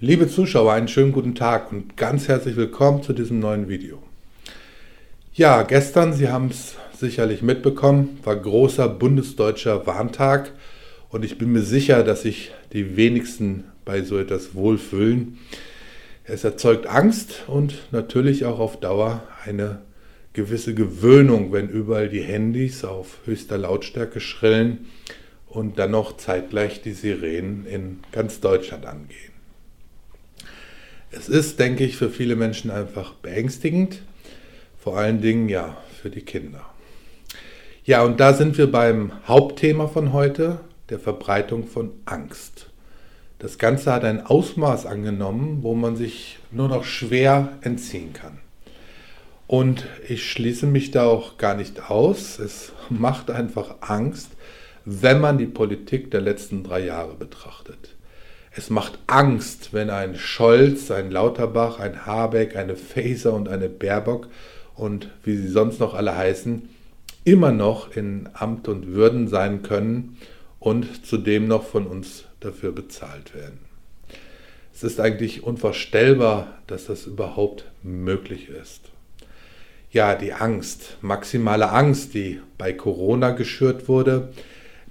Liebe Zuschauer, einen schönen guten Tag und ganz herzlich willkommen zu diesem neuen Video. Ja, gestern, Sie haben es sicherlich mitbekommen, war großer bundesdeutscher Warntag und ich bin mir sicher, dass sich die wenigsten bei so etwas wohlfühlen. Es erzeugt Angst und natürlich auch auf Dauer eine gewisse Gewöhnung, wenn überall die Handys auf höchster Lautstärke schrillen und dann noch zeitgleich die Sirenen in ganz Deutschland angehen. Es ist, denke ich, für viele Menschen einfach beängstigend, vor allen Dingen ja für die Kinder. Ja, und da sind wir beim Hauptthema von heute, der Verbreitung von Angst. Das Ganze hat ein Ausmaß angenommen, wo man sich nur noch schwer entziehen kann. Und ich schließe mich da auch gar nicht aus. Es macht einfach Angst, wenn man die Politik der letzten drei Jahre betrachtet. Es macht Angst, wenn ein Scholz, ein Lauterbach, ein Habeck, eine Faeser und eine Baerbock und wie sie sonst noch alle heißen, immer noch in Amt und Würden sein können und zudem noch von uns dafür bezahlt werden. Es ist eigentlich unvorstellbar, dass das überhaupt möglich ist. Ja, die Angst, maximale Angst, die bei Corona geschürt wurde,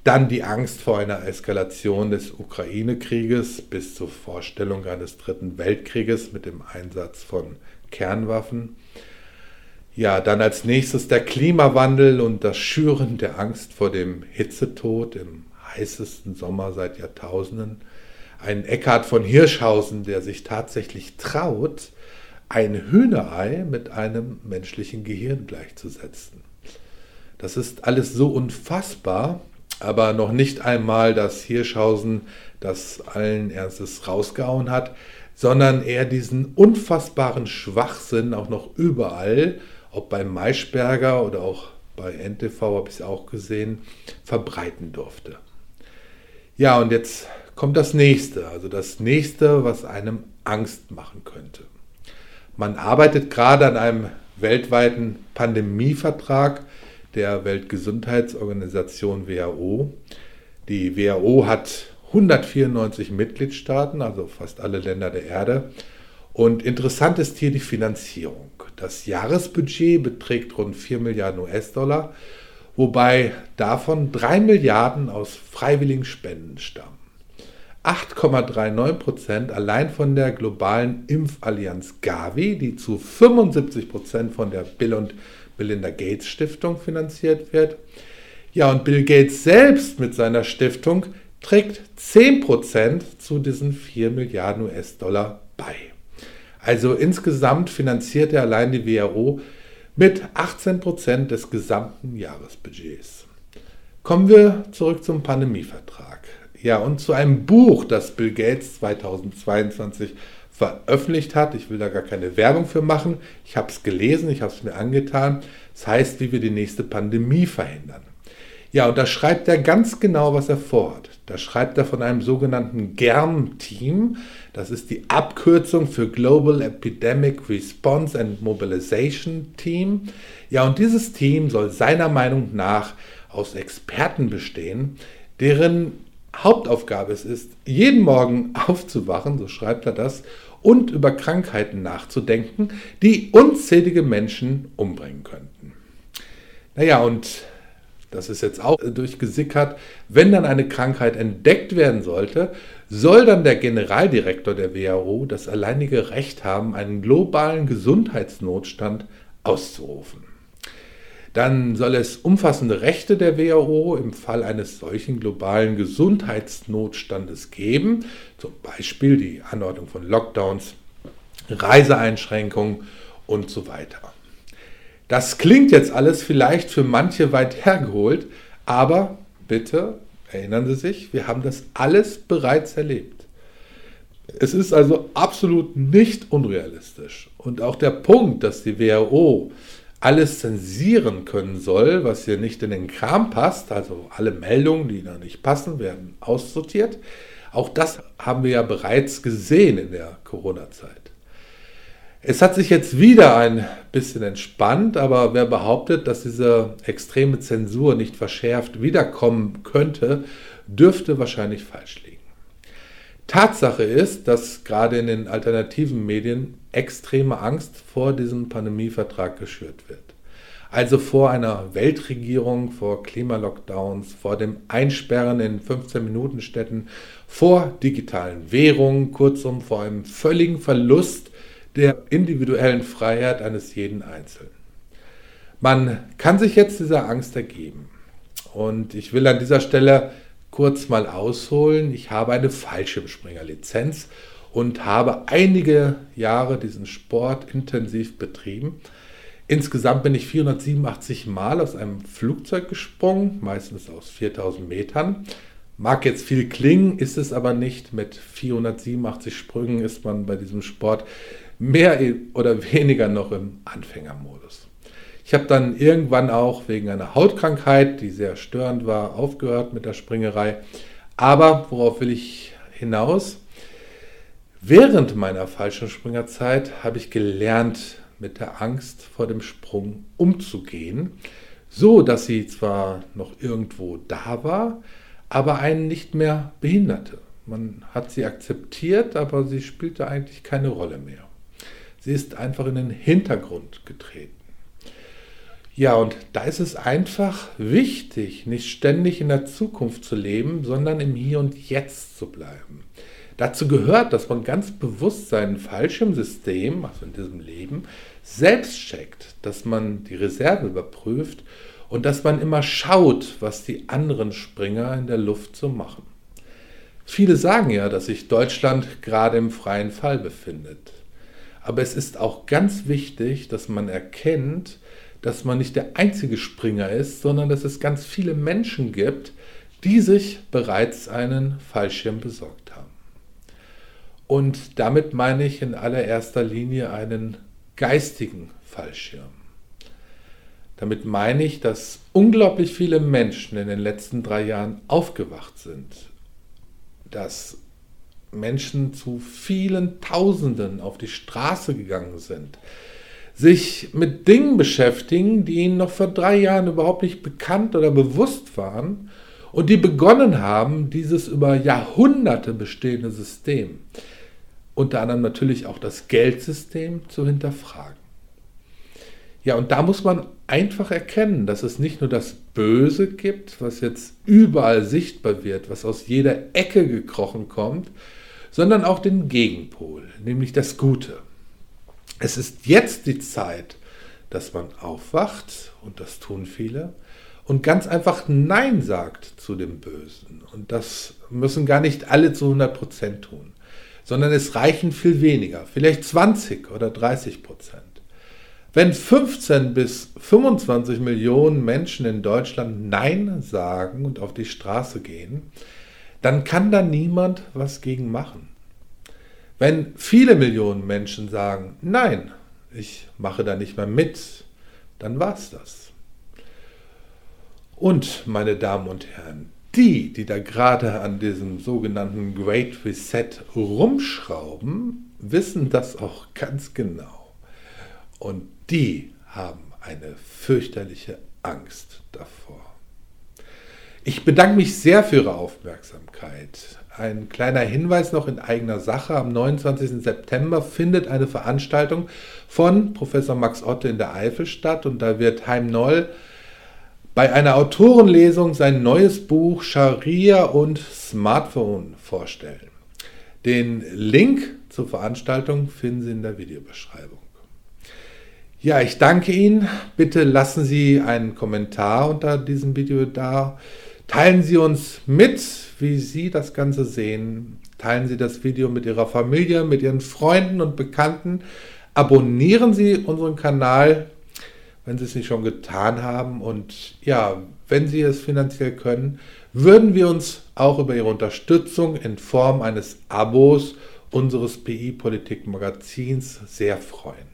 dann die Angst vor einer Eskalation des Ukraine-Krieges bis zur Vorstellung eines dritten Weltkrieges mit dem Einsatz von Kernwaffen. Ja, dann als nächstes der Klimawandel und das Schüren der Angst vor dem Hitzetod im heißesten Sommer seit Jahrtausenden. Ein Eckhard von Hirschhausen, der sich tatsächlich traut, ein Hühnerei mit einem menschlichen Gehirn gleichzusetzen. Das ist alles so unfassbar, aber noch nicht einmal, dass Hirschhausen das allen Ernstes rausgehauen hat, sondern er diesen unfassbaren Schwachsinn auch noch überall, ob bei Maischberger oder auch bei NTV habe ich es auch gesehen, verbreiten durfte. Ja, und jetzt kommt das nächste, also das nächste, was einem Angst machen könnte. Man arbeitet gerade an einem weltweiten Pandemievertrag, der Weltgesundheitsorganisation WHO. Die WHO hat 194 Mitgliedstaaten, also fast alle Länder der Erde. Und interessant ist hier die Finanzierung. Das Jahresbudget beträgt rund 4 Milliarden US-Dollar, wobei davon 3 Milliarden aus freiwilligen Spenden stammen. 8,39 Prozent allein von der globalen Impfallianz Gavi, die zu 75 Prozent von der Bill und Melinda Gates Stiftung finanziert wird. Ja, und Bill Gates selbst mit seiner Stiftung trägt 10% zu diesen 4 Milliarden US-Dollar bei. Also insgesamt finanziert er allein die WHO mit 18% des gesamten Jahresbudgets. Kommen wir zurück zum Pandemievertrag. Ja, und zu einem Buch, das Bill Gates 2022 veröffentlicht hat. Ich will da gar keine Werbung für machen. Ich habe es gelesen, ich habe es mir angetan. Das heißt, wie wir die nächste Pandemie verhindern. Ja, und da schreibt er ganz genau, was er vorhat. Da schreibt er von einem sogenannten GERM-Team. Das ist die Abkürzung für Global Epidemic Response and Mobilization Team. Ja, und dieses Team soll seiner Meinung nach aus Experten bestehen, deren Hauptaufgabe es ist, jeden Morgen aufzuwachen, so schreibt er das, und über Krankheiten nachzudenken, die unzählige Menschen umbringen könnten. Naja, und das ist jetzt auch durchgesickert, wenn dann eine Krankheit entdeckt werden sollte, soll dann der Generaldirektor der WHO das alleinige Recht haben, einen globalen Gesundheitsnotstand auszurufen. Dann soll es umfassende Rechte der WHO im Fall eines solchen globalen Gesundheitsnotstandes geben, zum Beispiel die Anordnung von Lockdowns, Reiseeinschränkungen und so weiter. Das klingt jetzt alles vielleicht für manche weit hergeholt, aber bitte erinnern Sie sich, wir haben das alles bereits erlebt. Es ist also absolut nicht unrealistisch. Und auch der Punkt, dass die WHO alles zensieren können soll, was hier nicht in den Kram passt, also alle Meldungen, die da nicht passen, werden aussortiert. Auch das haben wir ja bereits gesehen in der Corona-Zeit. Es hat sich jetzt wieder ein bisschen entspannt, aber wer behauptet, dass diese extreme Zensur nicht verschärft wiederkommen könnte, dürfte wahrscheinlich falsch liegen. Tatsache ist, dass gerade in den alternativen Medien extreme Angst vor diesem Pandemievertrag geschürt wird. Also vor einer Weltregierung, vor Klimalockdowns, vor dem Einsperren in 15-Minuten-Städten, vor digitalen Währungen, kurzum vor einem völligen Verlust der individuellen Freiheit eines jeden Einzelnen. Man kann sich jetzt dieser Angst ergeben. Und ich will an dieser Stelle kurz mal ausholen. Ich habe eine Fallschirmspringer-Lizenz und habe einige Jahre diesen Sport intensiv betrieben. Insgesamt bin ich 487 Mal aus einem Flugzeug gesprungen, meistens aus 4000 Metern. Mag jetzt viel klingen, ist es aber nicht. Mit 487 Sprüngen ist man bei diesem Sport mehr oder weniger noch im Anfängermodus. Ich habe dann irgendwann auch wegen einer Hautkrankheit, die sehr störend war, aufgehört mit der Springerei. Aber worauf will ich hinaus? Während meiner Fallschirmspringerzeit habe ich gelernt, mit der Angst vor dem Sprung umzugehen, so dass sie zwar noch irgendwo da war, aber einen nicht mehr behinderte. Man hat sie akzeptiert, aber sie spielte eigentlich keine Rolle mehr. Sie ist einfach in den Hintergrund getreten. Ja, und da ist es einfach wichtig, nicht ständig in der Zukunft zu leben, sondern im Hier und Jetzt zu bleiben. Dazu gehört, dass man ganz bewusst sein Fallschirmsystem, also in diesem Leben, selbst checkt, dass man die Reserve überprüft und dass man immer schaut, was die anderen Springer in der Luft so machen. Viele sagen ja, dass sich Deutschland gerade im freien Fall befindet. Aber es ist auch ganz wichtig, dass man erkennt, dass man nicht der einzige Springer ist, sondern dass es ganz viele Menschen gibt, die sich bereits einen Fallschirm besorgt haben. Und damit meine ich in allererster Linie einen geistigen Fallschirm. Damit meine ich, dass unglaublich viele Menschen in den letzten drei Jahren aufgewacht sind, dass Menschen zu vielen Tausenden auf die Straße gegangen sind, sich mit Dingen beschäftigen, die ihnen noch vor drei Jahren überhaupt nicht bekannt oder bewusst waren und die begonnen haben, dieses über Jahrhunderte bestehende System unter anderem natürlich auch das Geldsystem zu hinterfragen. Ja, und da muss man einfach erkennen, dass es nicht nur das Böse gibt, was jetzt überall sichtbar wird, was aus jeder Ecke gekrochen kommt, sondern auch den Gegenpol, nämlich das Gute. Es ist jetzt die Zeit, dass man aufwacht, und das tun viele, und ganz einfach Nein sagt zu dem Bösen. Und das müssen gar nicht alle zu 100 Prozent tun sondern es reichen viel weniger, vielleicht 20 oder 30 Prozent. Wenn 15 bis 25 Millionen Menschen in Deutschland Nein sagen und auf die Straße gehen, dann kann da niemand was gegen machen. Wenn viele Millionen Menschen sagen, nein, ich mache da nicht mehr mit, dann war es das. Und, meine Damen und Herren, die, die da gerade an diesem sogenannten Great Reset rumschrauben, wissen das auch ganz genau. Und die haben eine fürchterliche Angst davor. Ich bedanke mich sehr für Ihre Aufmerksamkeit. Ein kleiner Hinweis noch in eigener Sache. Am 29. September findet eine Veranstaltung von Professor Max Otte in der Eifel statt und da wird Heim Noll bei einer Autorenlesung sein neues Buch Scharia und Smartphone vorstellen. Den Link zur Veranstaltung finden Sie in der Videobeschreibung. Ja, ich danke Ihnen. Bitte lassen Sie einen Kommentar unter diesem Video da. Teilen Sie uns mit, wie Sie das Ganze sehen. Teilen Sie das Video mit Ihrer Familie, mit Ihren Freunden und Bekannten. Abonnieren Sie unseren Kanal wenn Sie es nicht schon getan haben. Und ja, wenn Sie es finanziell können, würden wir uns auch über Ihre Unterstützung in Form eines Abos unseres PI-Politik-Magazins sehr freuen.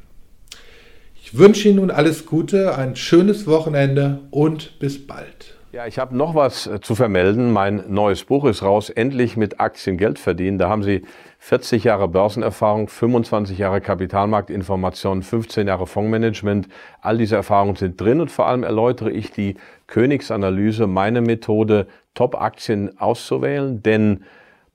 Ich wünsche Ihnen nun alles Gute, ein schönes Wochenende und bis bald. Ja, ich habe noch was äh, zu vermelden. Mein neues Buch ist raus, endlich mit Aktien Geld verdienen. Da haben Sie 40 Jahre Börsenerfahrung, 25 Jahre Kapitalmarktinformation, 15 Jahre Fondsmanagement. All diese Erfahrungen sind drin und vor allem erläutere ich die Königsanalyse, meine Methode, Top-Aktien auszuwählen, denn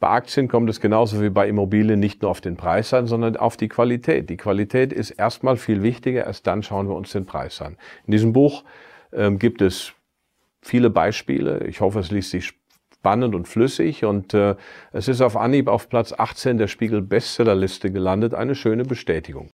Bei Aktien kommt es genauso wie bei Immobilien nicht nur auf den Preis an, sondern auf die Qualität. Die Qualität ist erstmal viel wichtiger, erst dann schauen wir uns den Preis an. In diesem Buch ähm, gibt es viele Beispiele. Ich hoffe, es liest sich spannend und flüssig und äh, es ist auf Anhieb auf Platz 18 der Spiegel Bestsellerliste gelandet. Eine schöne Bestätigung.